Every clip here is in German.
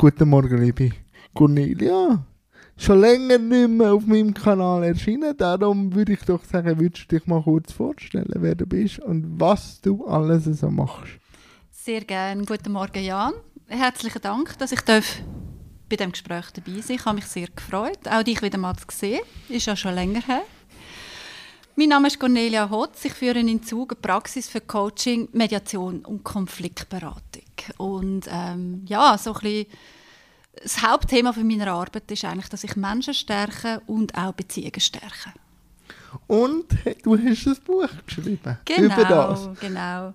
Guten Morgen, liebe Cornelia. Schon länger nicht mehr auf meinem Kanal erschienen, darum würde ich doch sagen, würdest du dich mal kurz vorstellen, wer du bist und was du alles so machst. Sehr gerne. Guten Morgen, Jan. Herzlichen Dank, dass ich darf bei dem Gespräch dabei sein. Ich habe mich sehr gefreut, auch dich wieder mal zu sehen. Ist ja schon länger her. Mein Name ist Cornelia Hotz. Ich führe in Zug eine Praxis für Coaching, Mediation und Konfliktberatung. Und ähm, ja, so ein bisschen das Hauptthema von meiner Arbeit ist eigentlich, dass ich Menschen stärke und auch Beziehungen stärke. Und du hast ein Buch geschrieben genau, über das. Genau.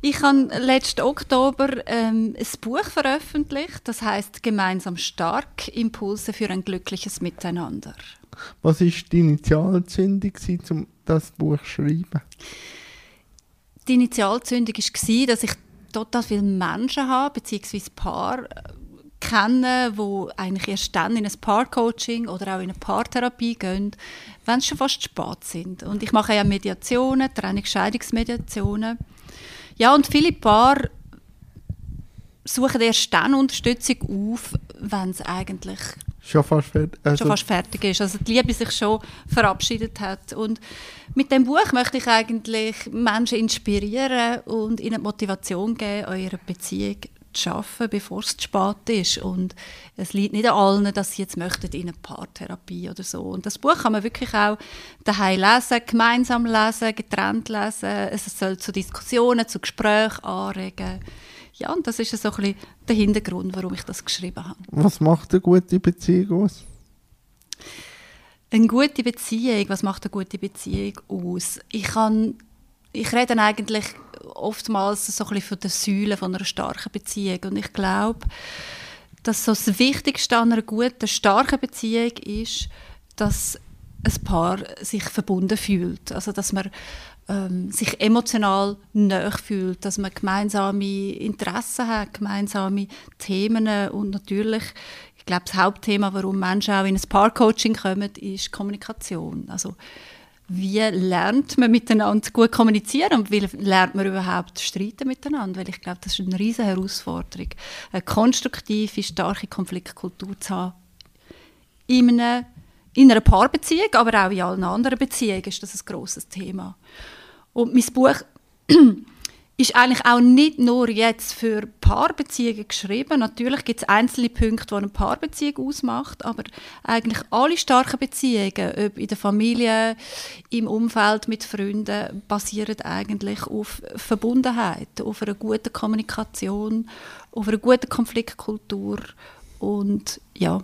Ich habe letzten Oktober ähm, ein Buch veröffentlicht, das heißt Gemeinsam stark: Impulse für ein glückliches Miteinander. Was war die Initialzündung, um das Buch zu schreiben? Die Initialzündung war, dass ich total viele Menschen habe, beziehungsweise Paar äh, kenne, die eigentlich erst dann in ein Paarcoaching oder auch in eine Paartherapie gehen, wenn sie schon fast spät sind. Und ich mache ja Mediationen, Trennungsscheidungsmediationen. Ja, und viele Paare suchen erst dann Unterstützung auf, wenn es eigentlich schon fast, fertig, also schon fast fertig ist. Also die Liebe sich schon verabschiedet hat. Und mit dem Buch möchte ich eigentlich Menschen inspirieren und ihnen Motivation geben, eure Beziehung zu schaffen, bevor es zu spät ist. Und es liegt nicht an allen, dass sie jetzt möchten in eine Paartherapie oder so. Und das Buch kann man wirklich auch daheim lesen, gemeinsam lesen, getrennt lesen. Es soll zu Diskussionen, zu Gesprächen anregen. Ja, und das ist so ein bisschen der Hintergrund, warum ich das geschrieben habe. Was macht eine gute Beziehung aus? Eine gute Beziehung, was macht eine gute Beziehung aus? Ich kann, ich rede eigentlich oftmals so ein bisschen von den Säulen von einer starken Beziehung und ich glaube, dass so das Wichtigste an einer guten, starken Beziehung ist, dass ein Paar sich verbunden fühlt. Also, dass man ähm, sich emotional näher fühlt, dass man gemeinsame Interessen hat, gemeinsame Themen und natürlich, ich glaube, das Hauptthema, warum Menschen auch in ein Paarcoaching kommen, ist Kommunikation. Also, wie lernt man miteinander gut kommunizieren und wie lernt man überhaupt streiten miteinander? Weil ich glaube, das ist eine riesige Herausforderung, eine konstruktive, starke Konfliktkultur zu haben. In einer, in einer Paarbeziehung, aber auch in allen anderen Beziehungen ist das ein grosses Thema. Und mein Buch ist eigentlich auch nicht nur jetzt für Paarbeziehungen geschrieben. Natürlich gibt es einzelne Punkte, die eine Paarbeziehung ausmacht, aber eigentlich alle starken Beziehungen, ob in der Familie, im Umfeld mit Freunden, basieren eigentlich auf Verbundenheit, auf einer guten Kommunikation, auf einer guten Konfliktkultur und ja.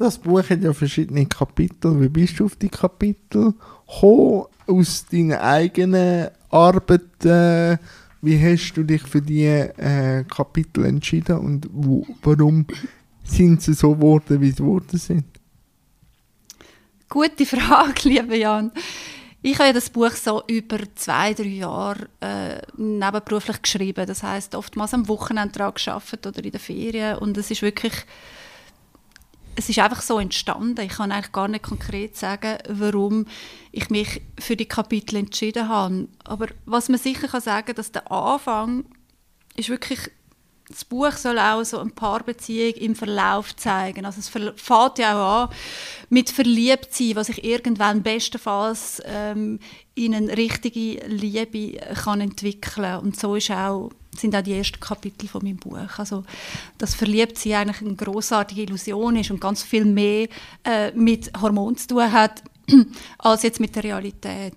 Das Buch hat ja verschiedene Kapitel. Wie bist du auf die Kapitel gekommen? Aus deinen eigenen Arbeiten? Wie hast du dich für die äh, Kapitel entschieden und wo, warum sind sie so geworden, wie sie geworden sind? Gute Frage, lieber Jan. Ich habe das Buch so über zwei, drei Jahre äh, nebenberuflich geschrieben. Das heißt oftmals am Wochenende gearbeitet oder in den Ferien. Und es ist wirklich es ist einfach so entstanden. Ich kann eigentlich gar nicht konkret sagen, warum ich mich für die Kapitel entschieden habe. Aber was man sicher kann sagen, dass der Anfang ist wirklich das Buch soll auch so ein Paarbeziehung im Verlauf zeigen. Also es fängt ja auch an mit Verliebtsein, was sich irgendwann bestenfalls ähm, in eine richtige Liebe kann entwickeln und so ist auch, sind auch die ersten Kapitel von meinem Buch. Also dass Verliebtsein eigentlich eine großartige Illusion ist und ganz viel mehr äh, mit Hormonen zu tun hat als jetzt mit der Realität.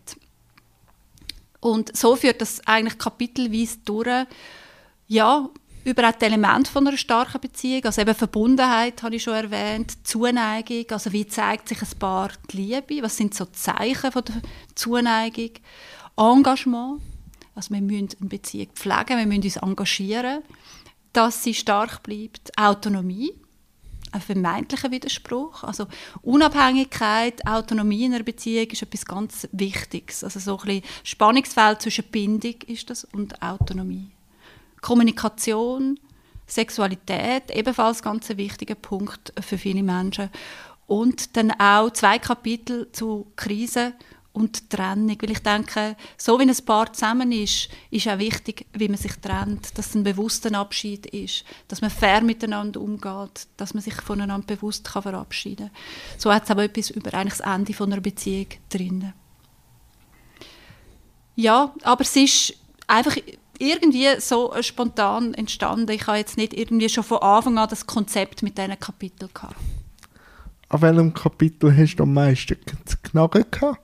Und so führt das eigentlich kapitelweise durch. Ja, über auch die Elemente von einer starken Beziehung, also eben Verbundenheit, habe ich schon erwähnt, Zuneigung, also wie zeigt sich ein Paar die Liebe, was sind so Zeichen von der Zuneigung, Engagement, also wir müssen eine Beziehung pflegen, wir müssen uns engagieren, dass sie stark bleibt, Autonomie, ein vermeintlicher Widerspruch, also Unabhängigkeit, Autonomie in einer Beziehung ist etwas ganz Wichtiges, also so ein bisschen Spannungsfeld zwischen Bindung ist das und Autonomie. Kommunikation, Sexualität, ebenfalls ganz ein wichtiger Punkt für viele Menschen. Und dann auch zwei Kapitel zu Krisen und Trennung. Weil ich denke, so wie ein Paar zusammen ist, ist auch wichtig, wie man sich trennt, dass es ein bewusster Abschied ist, dass man fair miteinander umgeht, dass man sich voneinander bewusst kann verabschieden kann. So hat es aber etwas über eigentlich das Ende einer Beziehung drin. Ja, aber es ist einfach irgendwie so spontan entstanden. Ich habe jetzt nicht irgendwie schon von Anfang an das Konzept mit diesen Kapiteln gehabt. An welchem Kapitel hast du am meisten zu knacken gehabt?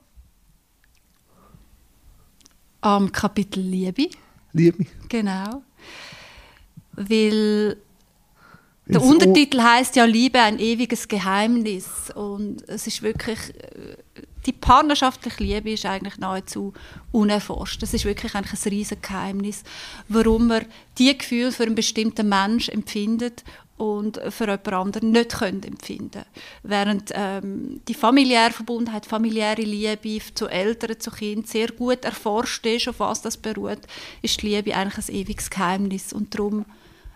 Am Kapitel Liebe. Liebe. Genau. Weil der Untertitel heißt ja Liebe ein ewiges Geheimnis und es ist wirklich äh, die partnerschaftliche Liebe ist eigentlich nahezu unerforscht. Das ist wirklich ein riesiges Geheimnis, warum man die Gefühle für einen bestimmten Mensch empfindet und für jemand anderen nicht können empfinden Während ähm, die familiäre Verbundenheit, familiäre Liebe zu Eltern, zu Kindern sehr gut erforscht ist, auf was das beruht, ist die Liebe eigentlich ein ewiges Geheimnis und darum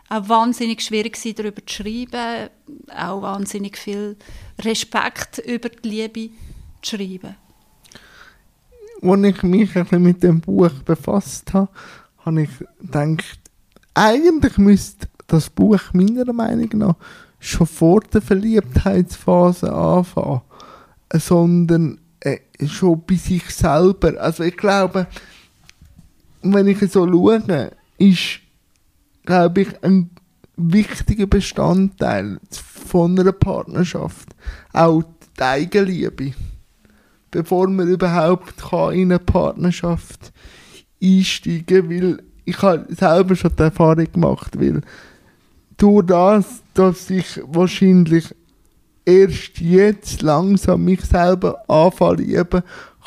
auch wahnsinnig schwierig war, darüber zu schreiben, auch wahnsinnig viel Respekt über die Liebe zu schreiben. Als ich mich ein mit dem Buch befasst habe, habe ich gedacht, eigentlich müsste das Buch meiner Meinung nach schon vor der Verliebtheitsphase anfangen, sondern äh, schon bei sich selber. Also ich glaube, wenn ich so schaue, ist, glaube ich, ein wichtiger Bestandteil von einer Partnerschaft auch die Eigenliebe. Bevor man überhaupt kann in eine Partnerschaft einsteigen kann, weil ich habe selber schon die Erfahrung gemacht, weil durch das, dass ich wahrscheinlich erst jetzt langsam mich selber anfange lieben,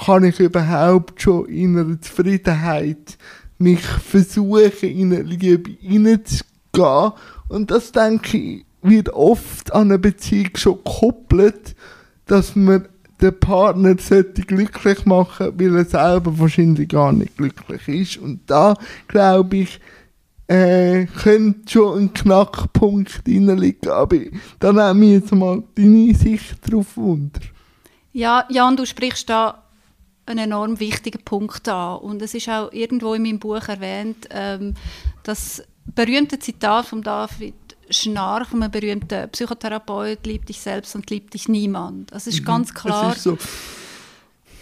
kann ich überhaupt schon in einer Zufriedenheit mich versuchen, in eine Liebe hineinzugehen. Und das, denke ich, wird oft an eine Beziehung schon gekoppelt, dass man den Partner sollte glücklich machen, weil er selber wahrscheinlich gar nicht glücklich ist. Und da, glaube ich, äh, könnte schon ein Knackpunkt liegen. Aber da nehme ich jetzt mal deine Sicht drauf unter. Ja, Jan, du sprichst da einen enorm wichtigen Punkt an. Und es ist auch irgendwo in meinem Buch erwähnt, ähm, das berühmte Zitat von David Schnarch, einem berühmten Psychotherapeut, liebt dich selbst und liebt dich niemand. Es ist ganz klar. Es ist so.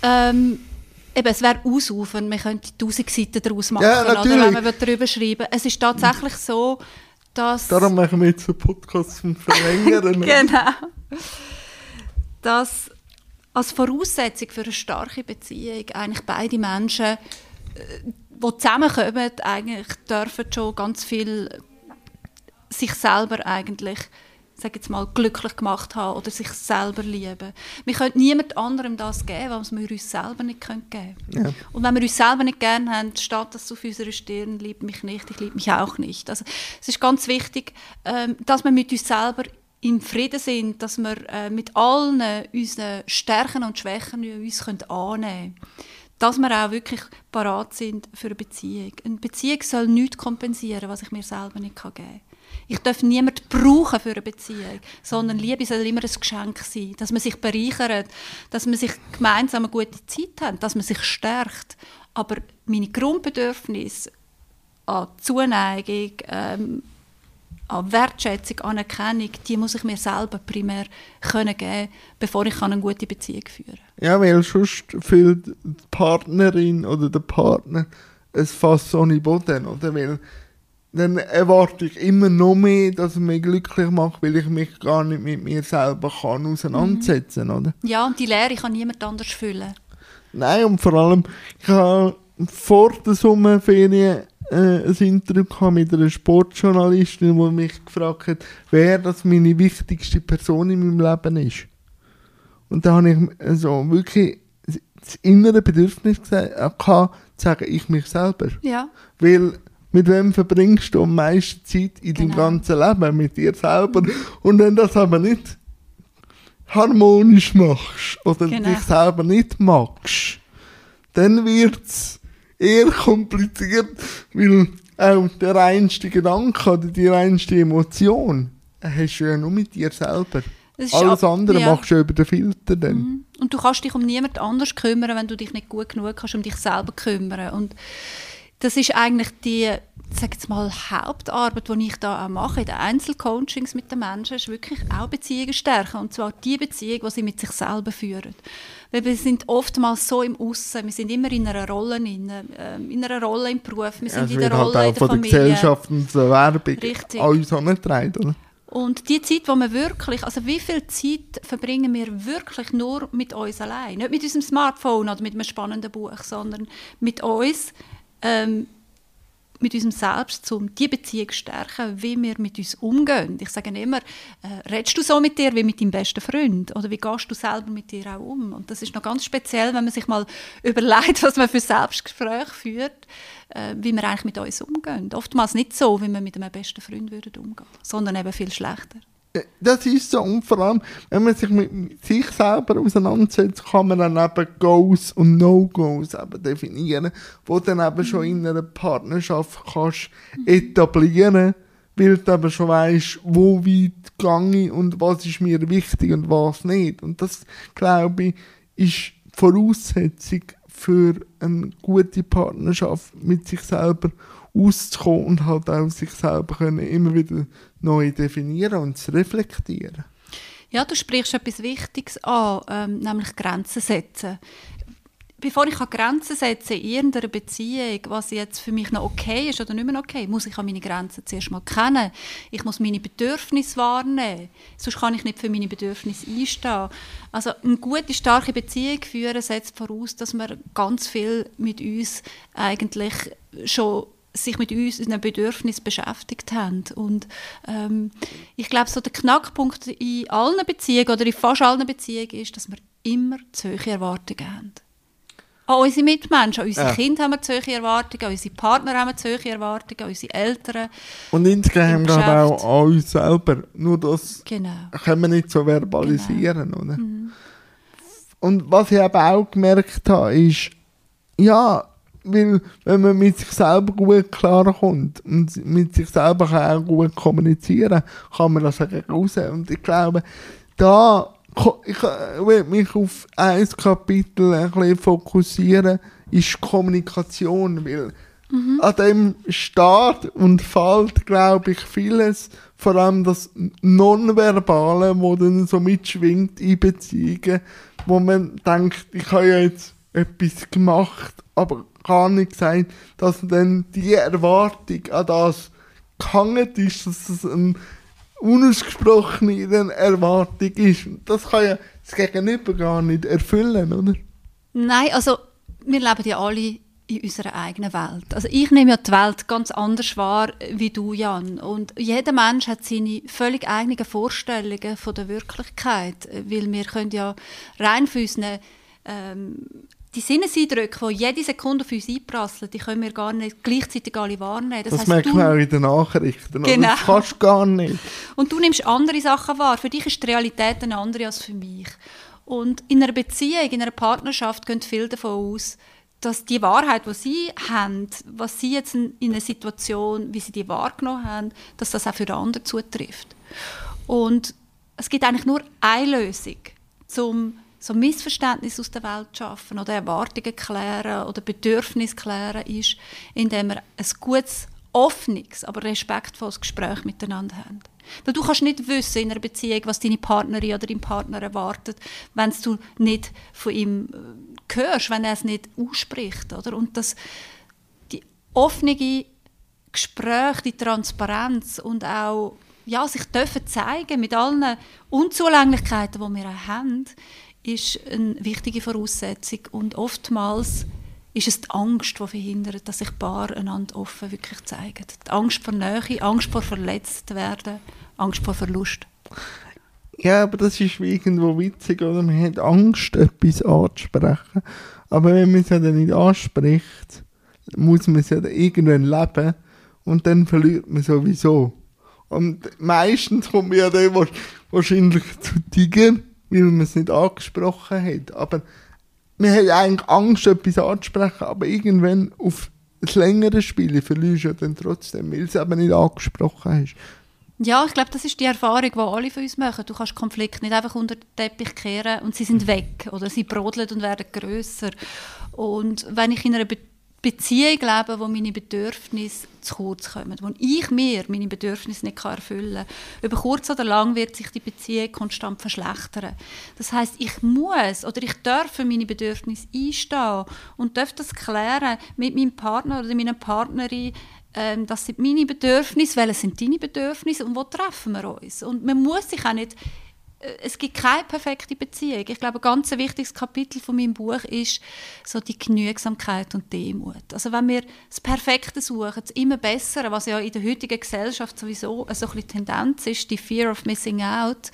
Ähm, eben, es wäre ausufern, man könnte tausend Seiten daraus machen, Ja, oder, wenn man darüber schreiben Es ist tatsächlich so, dass... Darum machen wir jetzt einen Podcast zum Verlängern. genau. Dass als Voraussetzung für eine starke Beziehung eigentlich beide Menschen, äh, die zusammenkommen, eigentlich dürfen schon ganz viel sich selber eigentlich sag jetzt mal, glücklich gemacht haben oder sich selber lieben. Wir können niemand anderem das geben, was wir uns selber nicht geben können. Ja. Und wenn wir uns selber nicht gerne haben, steht das auf unserer Stirn, liebt mich nicht, ich liebe mich auch nicht. Also es ist ganz wichtig, ähm, dass wir mit uns selber im Frieden sind, dass wir äh, mit allen unseren Stärken und Schwächen uns können annehmen können. Dass wir auch wirklich parat sind für eine Beziehung. Eine Beziehung soll nichts kompensieren, was ich mir selber nicht geben kann. Ich darf niemanden brauchen für eine Beziehung, sondern Liebe soll immer ein Geschenk sein, dass man sich bereichert, dass man sich gemeinsam eine gute Zeit hat, dass man sich stärkt. Aber meine Grundbedürfnisse an Zuneigung, ähm, an Wertschätzung, Anerkennung, die muss ich mir selber primär können geben, bevor ich eine gute Beziehung führen kann. Ja, weil sonst fühlt die Partnerin oder der Partner ein Fass ohne Boden, oder? Weil dann erwarte ich immer noch mehr, dass er mich glücklich macht, weil ich mich gar nicht mit mir selber kann auseinandersetzen kann, oder? Ja, und die Lehre kann niemand anders füllen. Nein, und vor allem, ich habe vor der Sommerferien äh, ein Interview mit einer Sportjournalistin, die mich gefragt hat, wer das meine wichtigste Person in meinem Leben ist. Und da habe ich also wirklich das innere Bedürfnis gesagt, äh, gehabt, zu sagen, ich mich selber. Ja. Weil mit wem verbringst du am meisten Zeit in deinem Genau. ganzen Leben? Mit dir selber. Und wenn das aber nicht harmonisch machst oder Genau. dich selber nicht magst, dann wird es eher kompliziert, weil auch der reinste Gedanke oder die reinste Emotion hast du ja nur mit dir selber. Alles andere ja. machst du über den Filter dann. Mhm. Und du kannst dich um niemand anders kümmern, wenn du dich nicht gut genug kannst, um dich selber kümmern. Und das ist eigentlich die, sag jetzt mal, Hauptarbeit, die ich da auch mache in den Einzelcoachings mit den Menschen, ist wirklich auch Beziehungen stärken. Und zwar die Beziehung, die sie mit sich selber führen. Weil wir sind oftmals so im Aussen, wir sind immer in einer Rolle, in, äh, in einer Rolle im Beruf, wir sind ja, in der Rolle halt auch in der von Familie. der Gesellschaft und der Werbung Richtig. uns angetragen, oder? Und die Zeit, wo wir wirklich, also wie viel Zeit verbringen wir wirklich nur mit uns allein? Nicht mit unserem Smartphone oder mit einem spannenden Buch, sondern mit uns, ähm, mit unserem Selbst, um die Beziehung zu stärken, wie wir mit uns umgehen. Ich sage immer, äh, redest du so mit dir wie mit deinem besten Freund? Oder wie gehst du selber mit dir auch um? Und das ist noch ganz speziell, wenn man sich mal überlegt, was man für Selbstgespräche führt, äh, wie wir eigentlich mit uns umgehen. Oftmals nicht so, wie wir mit einem besten Freund würden umgehen, sondern eben viel schlechter. Das ist so. Und vor allem, wenn man sich mit sich selber auseinandersetzt, kann man dann eben Goals und No-Goals eben definieren, wo dann eben schon in einer Partnerschaft kannst etablieren weil du eben schon weißt, wo weit gehe und was ist mir wichtig und was nicht. Und das, glaube ich, ist Voraussetzung für eine gute Partnerschaft mit sich selber auszukommen und halt auch sich selber können immer wieder neu definieren und zu reflektieren. Ja, du sprichst etwas Wichtiges an, ähm, nämlich Grenzen setzen. Bevor ich Grenzen setze in irgendeiner Beziehung, was jetzt für mich noch okay ist oder nicht mehr okay, muss ich meine Grenzen zuerst mal kennen. Ich muss meine Bedürfnisse wahrnehmen. Sonst kann ich nicht für meine Bedürfnisse einstehen. Also eine gute, starke Beziehung führen setzt voraus, dass wir ganz viel mit uns eigentlich schon sich mit uns, unseren Bedürfnissen beschäftigt haben. Und ähm, ich glaube, so der Knackpunkt in allen Beziehungen oder in fast allen Beziehungen ist, dass wir immer zu hohe Erwartungen haben. An unsere Mitmenschen, an unsere ja. Kinder haben wir zu hohe Erwartungen, an unsere Partner haben wir zu hohe Erwartungen, an unsere Eltern. Und insgesamt auch an uns selber. Nur das genau. können wir nicht so verbalisieren. Genau. Oder? Mhm. Und was ich eben auch gemerkt habe, ist, ja, weil wenn man mit sich selber gut klarkommt und mit sich selber kann auch gut kommunizieren kann man das raus. Und ich glaube, da ich will mich auf ein Kapitel ein bisschen fokussieren, ist Kommunikation, weil mhm. an dem Start und fällt, glaube ich, vieles, vor allem das Nonverbale, wo dann so mitschwingt in Beziehungen, wo man denkt, ich habe ja jetzt etwas gemacht, aber gar nicht gesagt, dass dann die Erwartung an das gehangen ist, dass es eine unausgesprochene Erwartung ist. Das kann ja das Gegenüber gar nicht erfüllen, oder? Nein, also wir leben ja alle in unserer eigenen Welt. Also ich nehme ja die Welt ganz anders wahr wie du, Jan. Und jeder Mensch hat seine völlig eigenen Vorstellungen von der Wirklichkeit, weil wir können ja rein für unsere ähm, die Sinneseindrücke, die jede Sekunde auf uns einprasseln, die können wir gar nicht gleichzeitig alle wahrnehmen. Das, das merkt man auch in den Nachrichten. Genau. Das kannst du gar nicht. Und du nimmst andere Sachen wahr. Für dich ist die Realität eine andere als für mich. Und in einer Beziehung, in einer Partnerschaft gehen viele davon aus, dass die Wahrheit, die sie haben, was sie jetzt in einer Situation, wie sie die wahrgenommen haben, dass das auch für den anderen zutrifft. Und es gibt eigentlich nur eine Lösung, um so Missverständnis aus der Welt schaffen oder Erwartungen klären oder Bedürfnisse klären ist, indem wir ein gutes, offenes, aber respektvolles Gespräch miteinander haben. Weil du kannst nicht wissen in einer Beziehung, was deine Partnerin oder dein Partner erwartet, wenn du nicht von ihm äh, hörst, wenn er es nicht ausspricht. Oder? Und das, die offene Gespräche, die Transparenz und auch ja, sich dürfen zeigen mit allen Unzulänglichkeiten, die wir haben, ist eine wichtige Voraussetzung und oftmals ist es die Angst, die verhindert, dass sich Paare einander offen wirklich zeigen. Die Angst vor Nähe, Angst vor verletzt werden, Angst vor Verlust. Ja, aber das ist irgendwo witzig, oder? Man hat Angst, etwas anzusprechen. Aber wenn man es ja dann nicht anspricht, muss man es ja dann irgendwann leben und dann verliert man sowieso. Und meistens kommt man ja dann wahrscheinlich zu Tigern weil man es nicht angesprochen hat. Aber wir haben eigentlich Angst, etwas anzusprechen, aber irgendwann auf das längere Spiel verlierst du dann trotzdem, weil es eben nicht angesprochen hast. Ja, ich glaube, das ist die Erfahrung, die alle von uns machen. Du kannst Konflikte nicht einfach unter den Teppich kehren und sie sind weg oder sie brodeln und werden größer. Und wenn ich in einer Be Beziehung lebe, wo meine Bedürfnisse zu kurz kommen, wo ich mir meine Bedürfnisse nicht erfüllen kann, über kurz oder lang wird sich die Beziehung konstant verschlechtern. Das heißt, ich muss oder ich darf für meine Bedürfnisse einstehen und darf das klären mit meinem Partner oder meiner Partnerin, ähm, das sind meine Bedürfnisse, welche sind deine Bedürfnisse und wo treffen wir uns? Und man muss sich auch nicht es gibt keine perfekte Beziehung. Ich glaube, ein ganz wichtiges Kapitel von meinem Buch ist so die Genügsamkeit und Demut. Also wenn wir das Perfekte suchen, das immer Bessere, was ja in der heutigen Gesellschaft sowieso so eine Tendenz ist, die Fear of Missing Out,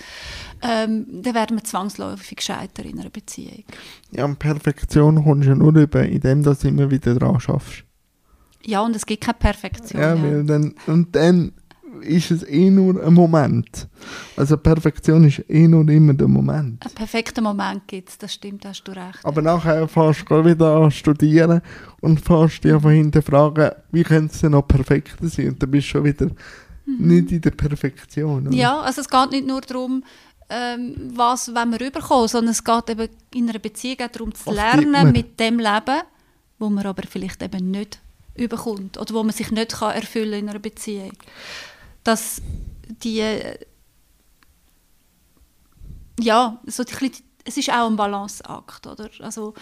ähm, dann werden wir zwangsläufig scheitern in einer Beziehung. Ja, und Perfektion kommst du ja nur über, indem du immer wieder dran schaffst. Ja, und es gibt keine Perfektion. Ja, ja. Dann, und dann ist es eh nur ein Moment. Also Perfektion ist eh nur immer der Moment. Ein perfekter Moment gibt es, das stimmt, hast du recht. Aber nachher fährst du wieder an studieren und fährst dich einfach hinterfragen, wie könnte es denn noch perfekter sein? Und dann bist du schon wieder mhm. nicht in der Perfektion. Oder? Ja, also es geht nicht nur darum, ähm, was wenn wir rüberkommen, sondern es geht eben in einer Beziehung auch darum zu was lernen mit dem Leben, wo man aber vielleicht eben nicht überkommt oder wo man sich nicht kann erfüllen in einer Beziehung. Dass die ja, so die, es ist auch ein Balanceakt, oder? Also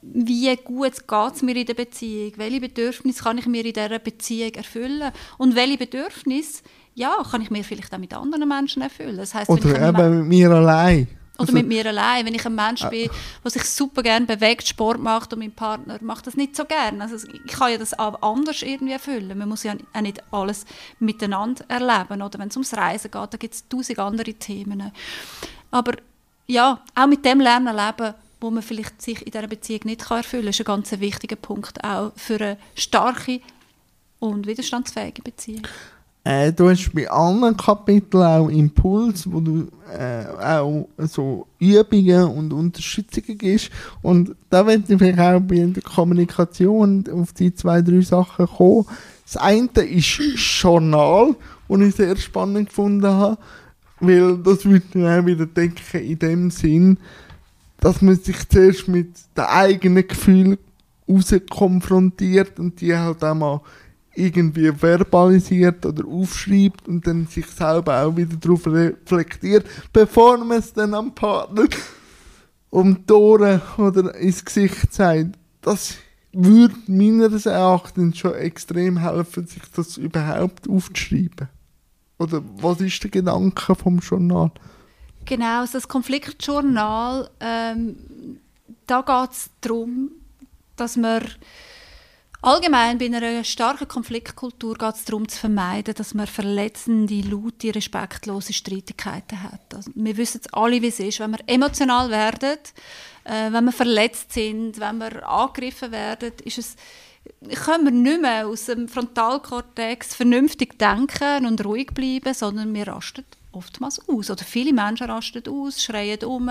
wie gut geht es mir in der Beziehung? Welche Bedürfnisse kann ich mir in dieser Beziehung erfüllen? Und welche Bedürfnisse ja, kann ich mir vielleicht auch mit anderen Menschen erfüllen? Das heisst, Oder eben mit mir allein. Oder also, mit mir allein. Wenn ich ein Mensch bin, der sich super gerne bewegt, Sport macht und mein Partner macht das nicht so gerne. Also ich kann ja das auch anders irgendwie erfüllen. Man muss ja auch nicht alles miteinander erleben. Oder wenn es ums Reisen geht, da gibt es tausend andere Themen. Aber ja, auch mit dem Lernen leben, wo man vielleicht sich in dieser Beziehung nicht erfüllen kann, ist ein ganz wichtiger Punkt auch für eine starke und widerstandsfähige Beziehung. Äh, du hast bei anderen Kapiteln auch Impuls, wo du äh, auch so Übungen und Unterstützungen gibst. Und da werde ich vielleicht auch bei der Kommunikation auf die zwei, drei Sachen kommen. Das eine ist Journal, das ich sehr spannend gefunden habe, weil das würde ich auch wieder denken, in dem Sinn, dass man sich zuerst mit den eigenen Gefühlen raus konfrontiert und die halt auch mal irgendwie verbalisiert oder aufschreibt und dann sich selber auch wieder darauf reflektiert, bevor man es dann am Partner um die oder ins Gesicht sagt. Das würde meines Erachtens schon extrem helfen, sich das überhaupt aufzuschreiben. Oder was ist der Gedanke vom Journal? Genau, das Konfliktjournal, ähm, da geht es darum, dass man Allgemein bei einer starken Konfliktkultur geht es darum zu vermeiden, dass man verletzende, laute, respektlose Streitigkeiten hat. Also wir wissen alle, wie es ist, wenn wir emotional werden, äh, wenn wir verletzt sind, wenn wir angegriffen werden, ist es können wir nicht mehr aus dem Frontalkortex vernünftig denken und ruhig bleiben, sondern wir rasten oftmals aus. Oder viele Menschen rasten aus, schreien um,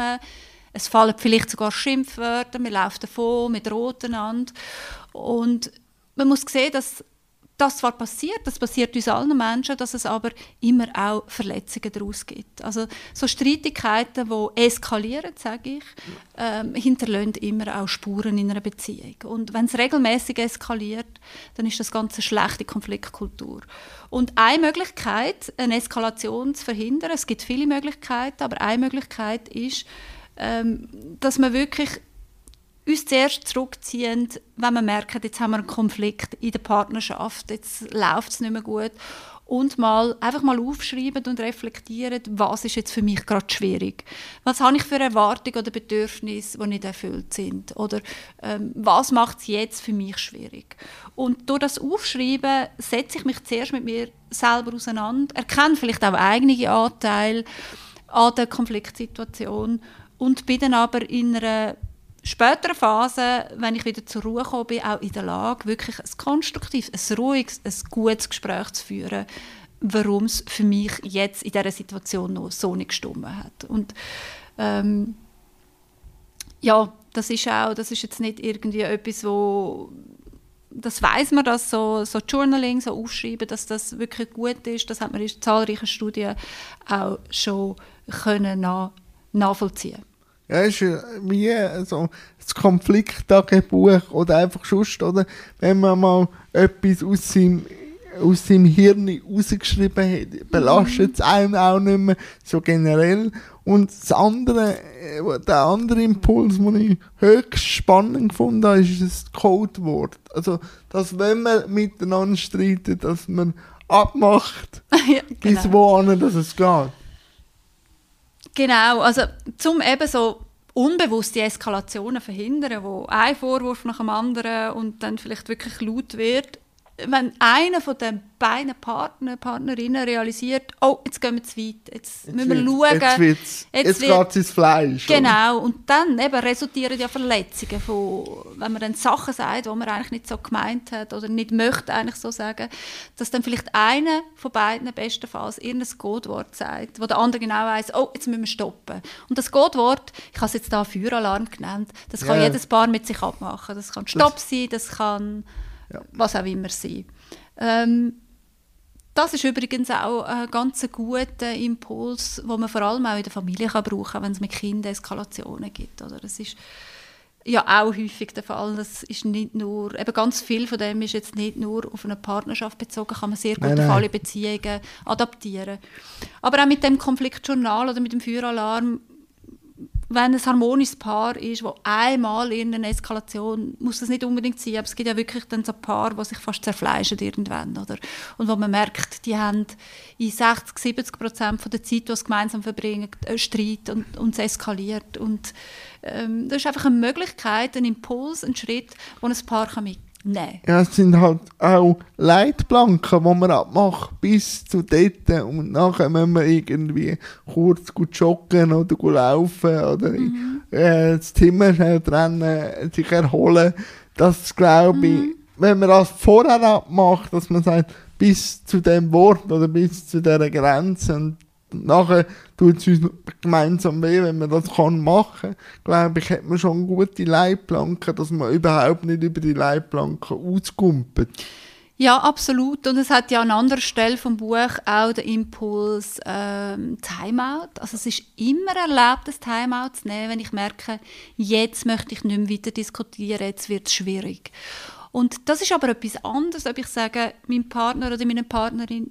es fallen vielleicht sogar Schimpfwörter, wir laufen davon, wir drohen einander. Und man muss sehen, dass das zwar passiert, das passiert uns allen Menschen, dass es aber immer auch Verletzungen daraus gibt. Also so Streitigkeiten, die eskalieren, sage ich, ähm, hinterlassen immer auch Spuren in einer Beziehung. Und wenn es regelmäßig eskaliert, dann ist das Ganze eine schlechte Konfliktkultur. Und eine Möglichkeit, eine Eskalation zu verhindern, es gibt viele Möglichkeiten, aber eine Möglichkeit ist, ähm, dass man wirklich uns zuerst zurückziehen, wenn wir merken, jetzt haben wir einen Konflikt in der Partnerschaft, jetzt läuft es nicht mehr gut und mal einfach mal aufschreiben und reflektieren, was ist jetzt für mich gerade schwierig. Was habe ich für Erwartungen oder Bedürfnisse, die nicht erfüllt sind? Oder ähm, was macht es jetzt für mich schwierig? Und durch das Aufschreiben setze ich mich zuerst mit mir selber auseinander, erkenne vielleicht auch eigene Anteile an der Konfliktsituation und bin dann aber in einer späteren Phase, wenn ich wieder zur Ruhe gekommen bin, auch in der Lage, wirklich ein konstruktives, ein ruhiges, ein gutes Gespräch zu führen, warum es für mich jetzt in dieser Situation noch so nicht gestimmt hat. Und ähm, ja, das ist auch, das ist jetzt nicht irgendwie etwas, wo das weiß man, dass so, so Journaling, so Aufschreiben, dass das wirklich gut ist. Das hat man in zahlreichen Studien auch schon können nach, nachvollziehen ja, ist wie so das Konflikttagebuch oder einfach sonst, oder? Wenn man mal etwas aus seinem, aus seinem Hirn rausgeschrieben hat, belastet es einem auch nicht mehr so generell. Und das andere, äh, der andere Impuls, den ich höchst spannend gefunden habe, ist das Codewort. Also, dass wenn man miteinander streitet, dass man abmacht, ja, genau. bis wohin dass es geht. Genau, also zum eben so unbewusste Eskalationen verhindern, wo ein Vorwurf nach dem anderen und dann vielleicht wirklich laut wird, wenn einer von den beiden Partner, Partnerinnen realisiert, oh, jetzt gehen wir zu weit, jetzt, jetzt müssen wir schauen. Jetzt, wird's, jetzt, jetzt wird, geht es ins Fleisch. Genau, oder? und dann eben resultieren ja Verletzungen von, wenn man dann Sachen sagt, die man eigentlich nicht so gemeint hat oder nicht möchte eigentlich so sagen, dass dann vielleicht einer von beiden bestenfalls irgendein Codewort sagt, wo der andere genau weiß, oh, jetzt müssen wir stoppen. Und das Codewort, ich habe es jetzt da Feueralarm genannt, das kann yeah. jedes Paar mit sich abmachen. Das kann Stopp sein, das kann ja. was auch immer sein. Ähm, das ist übrigens auch ein ganz guter Impuls, den man vor allem auch in der Familie kann brauchen kann, wenn es mit Kindern Eskalationen gibt. Oder? Das ist ja auch häufig der Fall. Das ist nicht nur, eben ganz viel von dem ist jetzt nicht nur auf eine Partnerschaft bezogen, kann man sehr gut nein, auf alle Beziehungen adaptieren. Aber auch mit dem Konfliktjournal oder mit dem Feueralarm wenn ein harmonisches Paar ist, wo einmal in einer Eskalation, muss das nicht unbedingt sein, aber es gibt ja wirklich dann so Paar, die sich fast zerfleischen irgendwann, oder? Und wo man merkt, die haben in 60, 70 Prozent der Zeit, die sie gemeinsam verbringen, Streit und, und es eskaliert. Und ähm, das ist einfach eine Möglichkeit, ein Impuls, ein Schritt, den ein Paar kann mitgeben Nein. Ja, es sind halt auch Leitplanken, die man abmacht bis zu dort und nachher müssen wir irgendwie kurz gut joggen oder gut laufen oder mhm. äh, das Zimmer schnell trennen, sich erholen. Das glaube ich, mhm. wenn man das vorher abmacht, dass man sagt, bis zu dem Wort oder bis zu dieser Grenze und nachher tut es uns gemeinsam weh, wenn man das kann machen kann. Glaube ich, hat man schon gute Leitplanken, dass man überhaupt nicht über die Leitplanken auskumpelt. Ja, absolut. Und es hat ja an anderer Stelle vom Buch auch den Impuls ähm, Timeout. Also es ist immer erlaubt, das Timeout zu nehmen, wenn ich merke, jetzt möchte ich nicht mehr weiter diskutieren, jetzt wird es schwierig. Und das ist aber etwas anderes, ob ich sage, mein Partner oder meine Partnerin,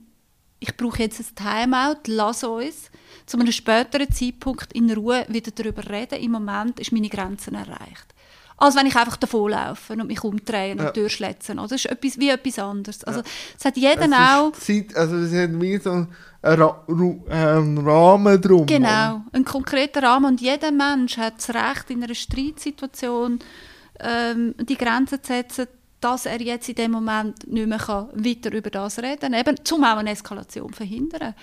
ich brauche jetzt ein Timeout, lass uns zu einem späteren Zeitpunkt in Ruhe wieder darüber reden. Im Moment ist meine Grenzen erreicht. Als wenn ich einfach davonlaufe und mich umdrehen und ja. durchschletzen. Also das ist etwas, wie etwas anderes. Also, ja. Es hat jeden es auch... Zeit, also es hat wie so einen, Ra einen Rahmen drum. Genau, einen konkreten Rahmen. Und jeder Mensch hat das Recht, in einer Streitsituation ähm, die Grenzen zu setzen, dass er jetzt in dem Moment nicht mehr kann weiter über das reden kann, eben zum auch eine Eskalation verhindern.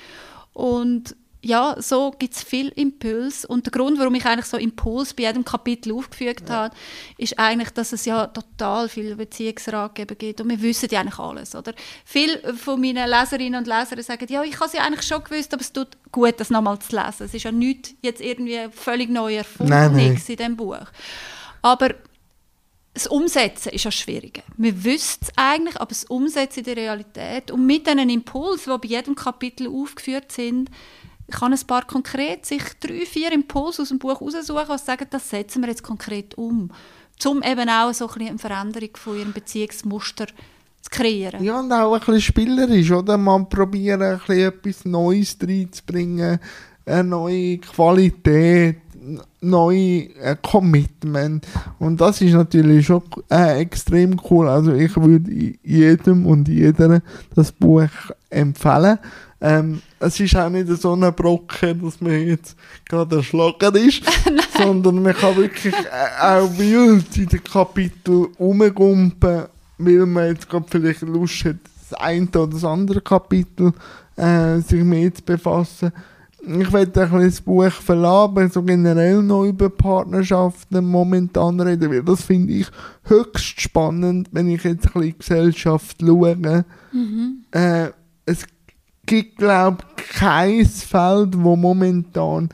Und ja, so gibt es viel Impuls. Und der Grund, warum ich eigentlich so Impuls bei jedem Kapitel aufgefügt ja. habe, ist eigentlich, dass es ja total viele Beziehungsratgeber gibt. Und wir wissen ja eigentlich alles, oder? Viele von meinen Leserinnen und Lesern sagen, ja, ich habe es ja eigentlich schon gewusst, aber es tut gut, das nochmal zu lesen. Es ist ja nichts jetzt irgendwie völlig neu erfunden in diesem Buch. Aber das Umsetzen ist ja schwieriger. Wir wissen es eigentlich, aber das Umsetzen in der Realität und mit diesen Impulsen, die bei jedem Kapitel aufgeführt sind, kann ein paar konkret sich drei, vier Impulse aus dem Buch heraussuchen und sagen, das setzen wir jetzt konkret um. Um eben auch so ein eine Veränderung von ihrem Beziehungsmuster zu kreieren. Ja, und auch ein bisschen spielerisch, oder? Man probieren, ein bisschen etwas Neues reinzubringen, eine neue Qualität, neue äh, Commitment. Und das ist natürlich schon äh, extrem cool. Also ich würde jedem und jeder das Buch empfehlen. Ähm, es ist auch nicht so ein Brocken, dass man jetzt gerade erschlagen ist, sondern man kann wirklich äh, auch wild in den Kapitel rumgumpen, weil man jetzt gerade vielleicht Lust hat, das eine oder das andere Kapitel äh, sich mit zu befassen ich werde das Buch verlassen, so generell noch über Partnerschaften momentan reden, weil das finde ich höchst spannend, wenn ich jetzt ein bisschen Gesellschaft schaue. Mhm. Äh, es gibt, glaube ich, kein Feld, wo momentan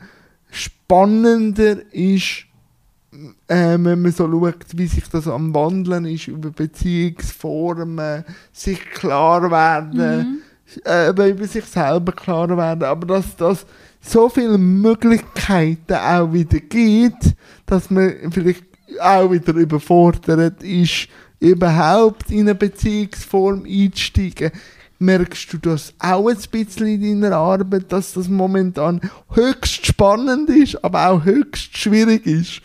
spannender ist äh, wenn man so schaut, wie sich das am Wandeln ist, über Beziehungsformen, sich klar werden, mhm. Äh, über sich selber klar werden, aber dass das so viele Möglichkeiten auch wieder gibt, dass man vielleicht auch wieder überfordert ist, überhaupt in eine Beziehungsform einzusteigen. Merkst du das auch ein bisschen in deiner Arbeit, dass das momentan höchst spannend ist, aber auch höchst schwierig ist?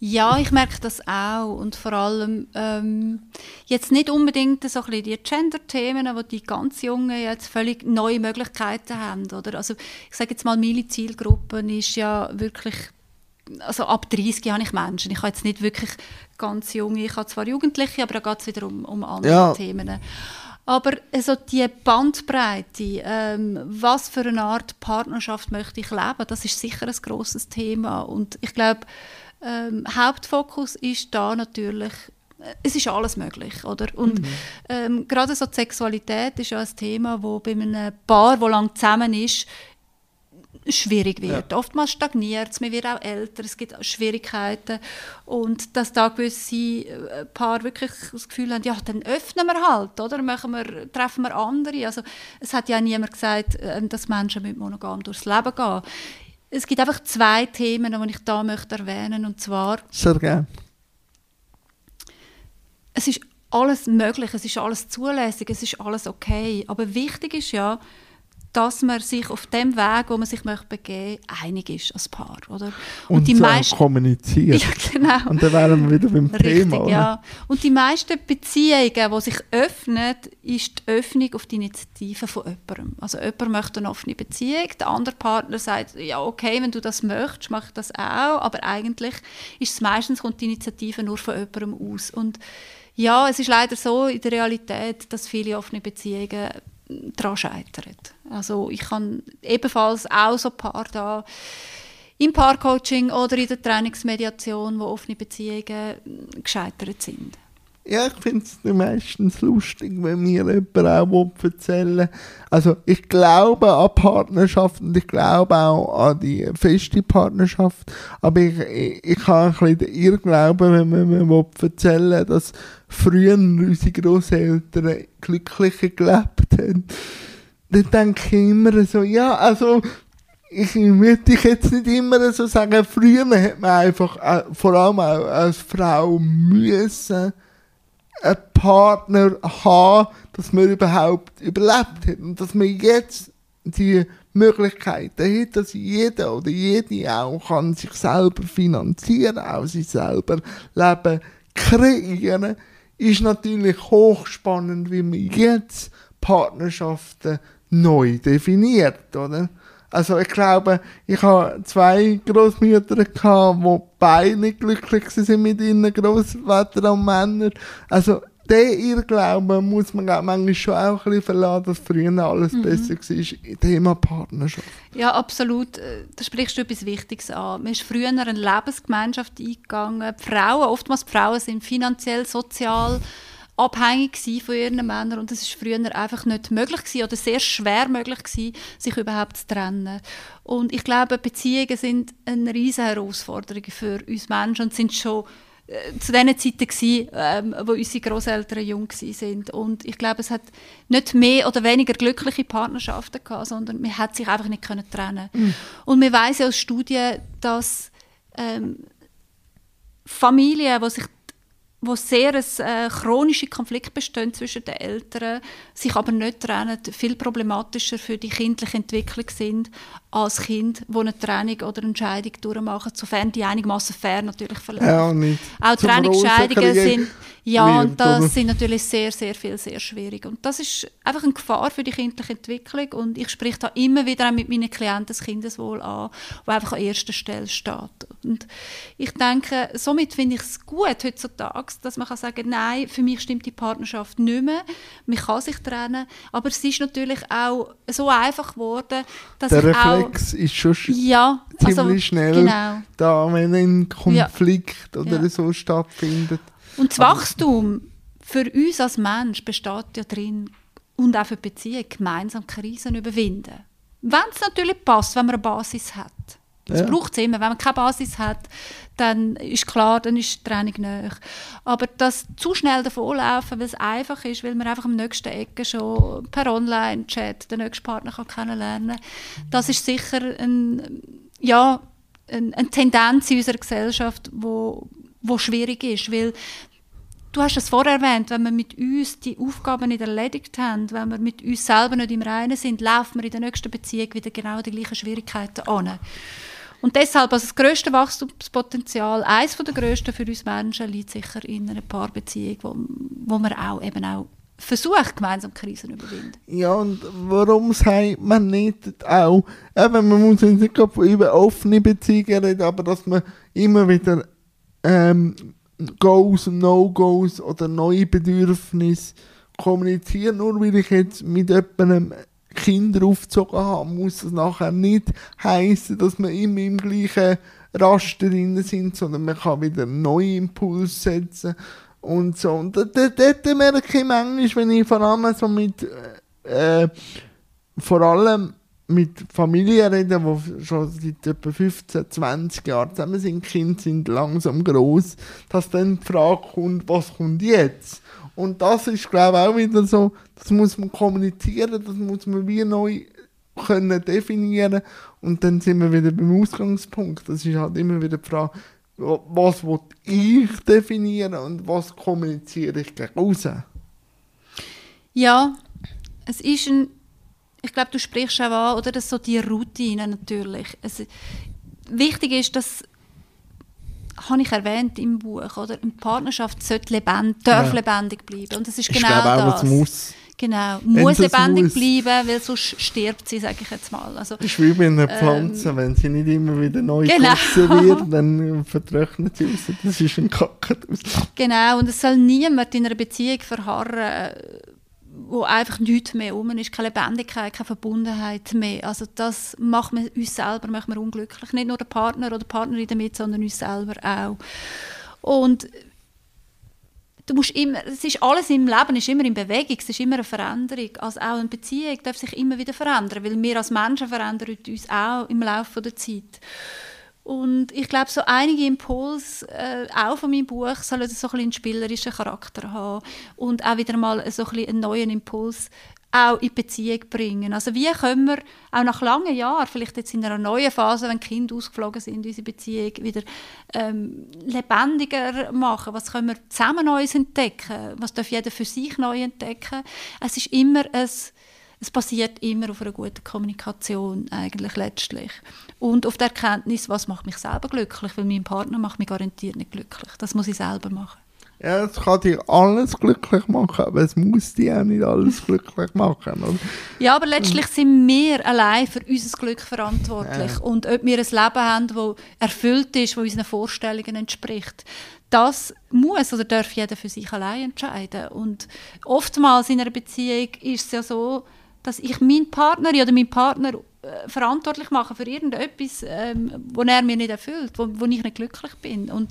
Ja, ich merke das auch und vor allem ähm, jetzt nicht unbedingt so ein bisschen die Gender-Themen, wo die ganz Jungen jetzt völlig neue Möglichkeiten haben, oder? Also ich sage jetzt mal, meine Zielgruppe ist ja wirklich also ab 30 habe ich Menschen. Ich habe jetzt nicht wirklich ganz junge, ich habe zwar Jugendliche, aber da geht es wieder um, um andere ja. Themen. Aber also die Bandbreite, ähm, was für eine Art Partnerschaft möchte ich leben, das ist sicher ein großes Thema. Und ich glaube, ähm, Hauptfokus ist da natürlich äh, es ist alles möglich, oder? Und mhm. ähm, gerade so die Sexualität ist ja ein Thema, wo bei einem Paar, das lang zusammen ist, schwierig wird. Ja. Oftmals stagniert es, man wird auch älter, es gibt Schwierigkeiten und dass da gewisse äh, Paar wirklich das Gefühl haben, ja, dann öffnen wir halt, oder? Machen wir, treffen wir andere. Also es hat ja niemand gesagt, ähm, dass Menschen mit monogam durchs Leben gehen. Es gibt einfach zwei Themen, die ich da möchte erwähnen und zwar... Sehr gerne. Es ist alles möglich, es ist alles zulässig, es ist alles okay, aber wichtig ist ja, dass man sich auf dem Weg, wo man sich möchte begeben, einig ist als Paar, oder? Und, und die meisten kommuniziert. Ja, genau. Und dann wären wir wieder beim Richtig, Thema. Oder? Ja. Und die meisten Beziehungen, die sich öffnen, ist die Öffnung auf die Initiative von jemandem. Also jemand möchte eine offene Beziehung, der andere Partner sagt, ja okay, wenn du das möchtest, mache ich das auch, aber eigentlich ist es meistens kommt die Initiative nur von jemandem aus. Und ja, es ist leider so in der Realität, dass viele offene Beziehungen daran scheitern. Also ich kann ebenfalls auch so Paar da im Paarcoaching oder in der Trainingsmediation, wo offene Beziehungen gescheitert sind. Ja, ich finde es meistens lustig, wenn mir jemand auch erzählen Also ich glaube an Partnerschaft und ich glaube auch an die feste Partnerschaft, aber ich, ich, ich habe ein bisschen den Irrglauben, wenn man mir erzählen dass früher unsere Großeltern glücklicher gelebt haben. Dann denke ich immer so, ja, also ich würde ich jetzt nicht immer so sagen, früher hat man einfach, äh, vor allem als Frau müssen einen Partner haben, dass man überhaupt überlebt hat. Und dass man jetzt die Möglichkeiten hat, dass jeder oder jede auch kann sich selber finanzieren, auch sich selber Leben kreieren, ist natürlich hochspannend, wie man jetzt Partnerschaften neu definiert, oder? Also ich glaube, ich habe zwei Großmütter gehabt, die beide nicht glücklich sind mit ihren Großvätern und Männern. Also den Irrglauben muss man manchmal schon auch ein bisschen verlassen, dass früher alles mhm. besser war. Thema Partnerschaft. Ja, absolut. Da sprichst du etwas Wichtiges an. Man ist früher eine Lebensgemeinschaft eingegangen. Die Frauen, oftmals die Frauen sind finanziell, sozial abhängig von ihren Männern und es ist früher einfach nicht möglich gewesen, oder sehr schwer möglich gewesen, sich überhaupt zu trennen. Und ich glaube, Beziehungen sind eine riesige Herausforderung für uns Menschen und sind schon äh, zu den Zeiten gewesen, ähm, wo unsere Großeltern jung sind und ich glaube, es hat nicht mehr oder weniger glückliche Partnerschaften gehabt, sondern man hat sich einfach nicht können trennen. Mhm. Und wir wissen aus Studien, dass ähm, Familien, die sich wo sehr ein äh, chronischer Konflikt besteht zwischen den Eltern, sich aber nicht trennen, viel problematischer für die kindliche Entwicklung sind als Kind, die eine Trennung oder eine Scheidung durchmachen, sofern die einigermaßen fair natürlich verläuft. Ja, nicht. Auch Trennungsscheidungen sind, ja, und das oder? sind natürlich sehr, sehr viel, sehr schwierig. Und das ist einfach eine Gefahr für die kindliche Entwicklung und ich spreche da immer wieder mit meinen Klienten das Kindeswohl an, wo einfach an erster Stelle steht. Und ich denke, somit finde ich es gut heutzutage, dass man kann sagen nein, für mich stimmt die Partnerschaft nicht mehr, man kann sich trennen, aber es ist natürlich auch so einfach geworden, dass Der ich Reflex auch, ist schon ja, ziemlich also, schnell genau. da, wenn ein Konflikt ja. oder ja. so stattfindet. Und das Wachstum für uns als Mensch besteht ja drin, und auch für Beziehungen, gemeinsam Krisen überwinden. Wenn es natürlich passt, wenn man eine Basis hat. Das ja. braucht es immer. Wenn man keine Basis hat, dann ist klar, dann ist die Training näher. Aber das zu schnell davonlaufen, weil es einfach ist, weil man einfach am nächsten Ecke schon per Online-Chat den nächsten Partner kann kennenlernen kann, das ist sicher ein, ja, ein, eine Tendenz in unserer Gesellschaft, wo, wo schwierig ist, weil Du hast es vorher erwähnt, wenn wir mit uns die Aufgaben nicht erledigt haben, wenn wir mit uns selber nicht im Reinen sind, laufen wir in der nächsten Beziehung wieder genau die gleichen Schwierigkeiten an. Und deshalb, also das grösste Wachstumspotenzial, eines der grössten für uns Menschen, liegt sicher in einer Paarbeziehung, wo, wo man auch eben auch versucht, gemeinsam Krisen zu überwinden. Ja, und warum sagt man nicht auch, eben, man muss nicht über offene Beziehungen reden, aber dass man immer wieder ähm, Goals, No-Goes oder neue Bedürfnisse kommuniziert. Nur weil ich jetzt mit jemandem Kinder aufgezogen habe, muss das nachher nicht heißen, dass wir immer im gleichen Raster drin sind, sondern man kann wieder neue Impulse setzen und so. Und dort, merke ich manchmal, wenn ich vor allem so mit, äh, vor allem mit Familien reden, die schon seit etwa 15, 20 Jahren zusammen sind, Kinder sind langsam groß, dass dann die Frage kommt, was kommt jetzt? Und das ist, glaube ich, auch wieder so, das muss man kommunizieren, das muss man wie neu können definieren und dann sind wir wieder beim Ausgangspunkt. Das ist halt immer wieder die Frage, was will ich definieren und was kommuniziere ich gegen raus? Ja, es ist ein ich glaube, du sprichst auch an, oder, dass so die Routine natürlich. Es, wichtig ist, dass habe ich erwähnt im Buch, oder? Eine Partnerschaft sollte lebend, darf ja. lebendig bleiben. Und das ist genau ich glaube auch, das. muss. Genau, muss lebendig muss. bleiben, weil sonst stirbt sie, sage ich jetzt mal. Also, das ist wie bei einer ähm, Pflanze, ähm, wenn sie nicht immer wieder neu genau. wird, dann vertrocknet sie aus. Das ist ein Kaktus. Genau, und es soll niemand in einer Beziehung verharren, wo einfach nichts mehr um ist, keine Lebendigkeit, keine Verbundenheit mehr. Also das macht man uns selber macht man unglücklich. Nicht nur der Partner oder die Partnerin damit, sondern uns selber auch. Und du musst immer, es ist alles im Leben ist immer in Bewegung, es ist immer eine Veränderung. Also auch eine Beziehung darf sich immer wieder verändern, weil wir als Menschen verändern uns auch im Laufe der Zeit. Und ich glaube, so einige Impulse, äh, auch von meinem Buch, sollen so ein einen spielerischen Charakter haben und auch wieder mal so ein einen neuen Impuls auch in Beziehung bringen. Also wie können wir auch nach langen Jahren, vielleicht jetzt in einer neuen Phase, wenn Kinder ausgeflogen sind, unsere Beziehung wieder ähm, lebendiger machen? Was können wir zusammen Neues entdecken? Was darf jeder für sich neu entdecken? Es ist immer ein es basiert immer auf einer guten Kommunikation eigentlich letztlich. Und auf der Erkenntnis, was macht mich selber glücklich, weil mein Partner macht mich garantiert nicht glücklich. Das muss ich selber machen. Ja, es kann dir alles glücklich machen, aber es muss dir auch nicht alles glücklich machen. Oder? Ja, aber letztlich sind wir allein für unser Glück verantwortlich. Ja. Und ob wir ein Leben haben, das erfüllt ist, das unseren Vorstellungen entspricht, das muss oder darf jeder für sich allein entscheiden. Und oftmals in einer Beziehung ist es ja so, dass ich meinen Partner oder meinen Partner verantwortlich mache für irgendetwas, ähm, wo er mir nicht erfüllt, wo, wo ich nicht glücklich bin. Und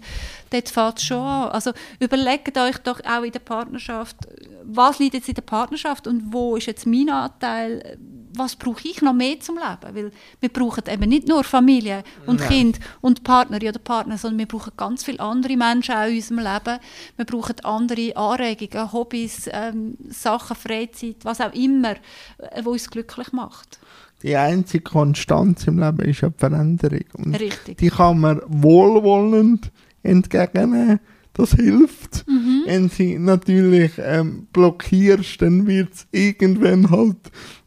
dort fängt es schon an. Also überlegt euch doch auch in der Partnerschaft, was liegt jetzt in der Partnerschaft und wo ist jetzt mein Anteil, was brauche ich noch mehr zum Leben? Weil wir brauchen eben nicht nur Familie und Nein. Kind und Partner oder Partner, sondern wir brauchen ganz viele andere Menschen auch in unserem Leben. Wir brauchen andere Anregungen, Hobbys, ähm, Sachen, Freizeit, was auch immer, äh, was uns glücklich macht. Die einzige Konstanz im Leben ist ja die Veränderung. Und Richtig. Die kann man wohlwollend entgegennehmen das hilft. Mhm. Wenn sie natürlich ähm, blockierst, dann wird es irgendwann halt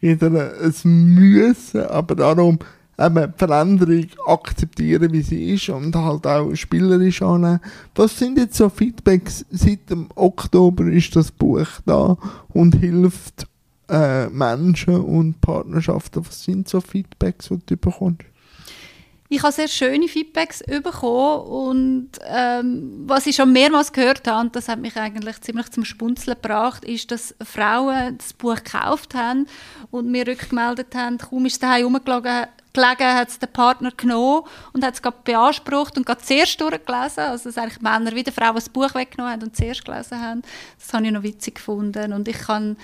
wieder ein Müssen, aber darum eben Veränderung akzeptieren, wie sie ist und halt auch spielerisch annehmen. Was sind jetzt so Feedbacks? Seit dem Oktober ist das Buch da und hilft äh, Menschen und Partnerschaften. Was sind so Feedbacks, die du bekommst? Ich habe sehr schöne Feedbacks bekommen und ähm, was ich schon mehrmals gehört habe, und das hat mich eigentlich ziemlich zum Spunzeln gebracht, ist, dass Frauen das Buch gekauft haben und mir rückgemeldet haben, kaum ist es daheim rumgelegen, gelegen, hat es der Partner genommen und hat es gerade beansprucht und gerade zuerst durchgelesen. Also, dass eigentlich Männer wie Frauen das Buch weggenommen haben und zuerst gelesen haben. Das habe ich noch witzig gefunden. Und ich hatte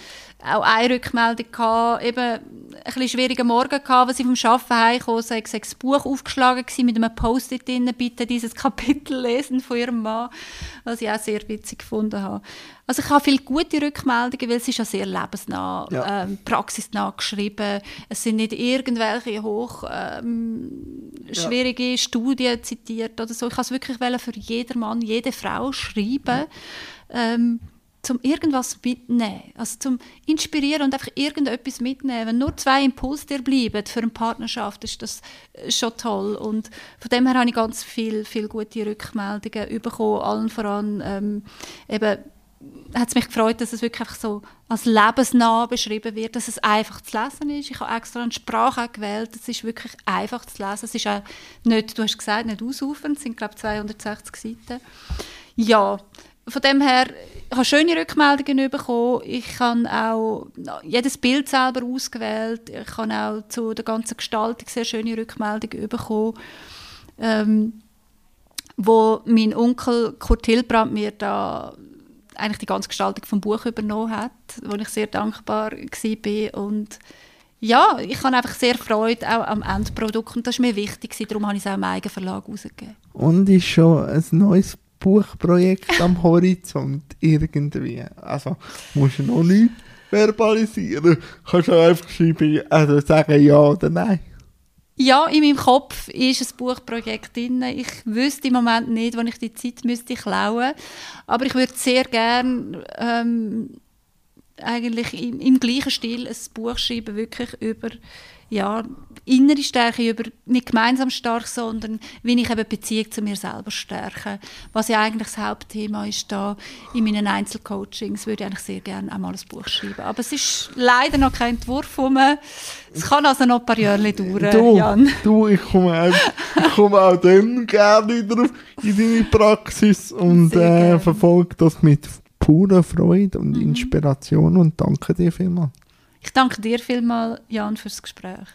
auch eine Rückmeldung, gehabt, eben ein bisschen schwierigen Morgen gehabt, als ich vom Arbeiten heimkam, sei ich das Buch aufgeschlagen gewesen, mit einem Post-it drin, bitte dieses Kapitel lesen von ihrem Mann, was ich auch sehr witzig gefunden habe. Also ich habe viele gute Rückmeldungen, weil es ist ja sehr lebensnah, Ja. ähm, praxisnah geschrieben. Es sind nicht irgendwelche hoch ähm, schwierige Studien zitiert oder so. Ich habe es wirklich für jeden Mann, jede Frau schreiben, ähm, zum irgendwas mitnehmen, also zum inspirieren und einfach irgendetwas mitnehmen. Wenn nur zwei Impulse dir bleiben für eine Partnerschaft, ist das äh, schon toll. Und von dem her habe ich ganz viel, viel gute Rückmeldungen bekommen, allen voran ähm, eben hat es mich gefreut, dass es wirklich so als lebensnah beschrieben wird, dass es einfach zu lesen ist. Ich habe extra eine Sprache gewählt, es ist wirklich einfach zu lesen. Es ist auch nicht, du hast gesagt, nicht ausufernd, es sind glaube ich 260 Seiten. Ja, von dem her, ich habe schöne Rückmeldungen bekommen. Ich habe auch jedes Bild selber ausgewählt. Ich habe auch zu der ganzen Gestaltung sehr schöne Rückmeldungen bekommen. Ähm, wo mein Onkel Kurt Hilbrand mir da eigentlich die ganze Gestaltung vom Buch übernommen hat, wo ich sehr dankbar war. Und ja, ich habe einfach sehr Freude auch am Endprodukt und das ist mir wichtig, darum habe ich es auch im eigenen Verlag rausgegeben. Und ist schon ein neues Buchprojekt am Horizont irgendwie. Also musst du noch nicht verbalisieren. Kannst du einfach schreiben, also sagen ja oder nein. Ja, in meinem Kopf ist ein Buchprojekt drin. Ich wüsste im Moment nicht, wann ich die Zeit müsste klauen. Aber ich würde sehr gerne ähm, eigentlich im, im gleichen Stil ein Buch schreiben, wirklich über ja, innere Stärke, über nicht gemeinsam stark, sondern wie ich eben Beziehung zu mir selber stärke. Was ja eigentlich das Hauptthema ist da in meinen Einzelcoachings, würde ich eigentlich sehr gerne auch mal ein Buch schreiben. Aber es ist leider noch kein Entwurf rum. Es kann also noch ein paar Jahre dauern, Du, Jan. du ich, komme auch, ich komme auch dann gerne wieder in deine Praxis und äh, verfolge das mit purer Freude und Mhm. Inspiration und danke dir vielmals. Ich danke dir vielmals, Jan, fürs Gespräch.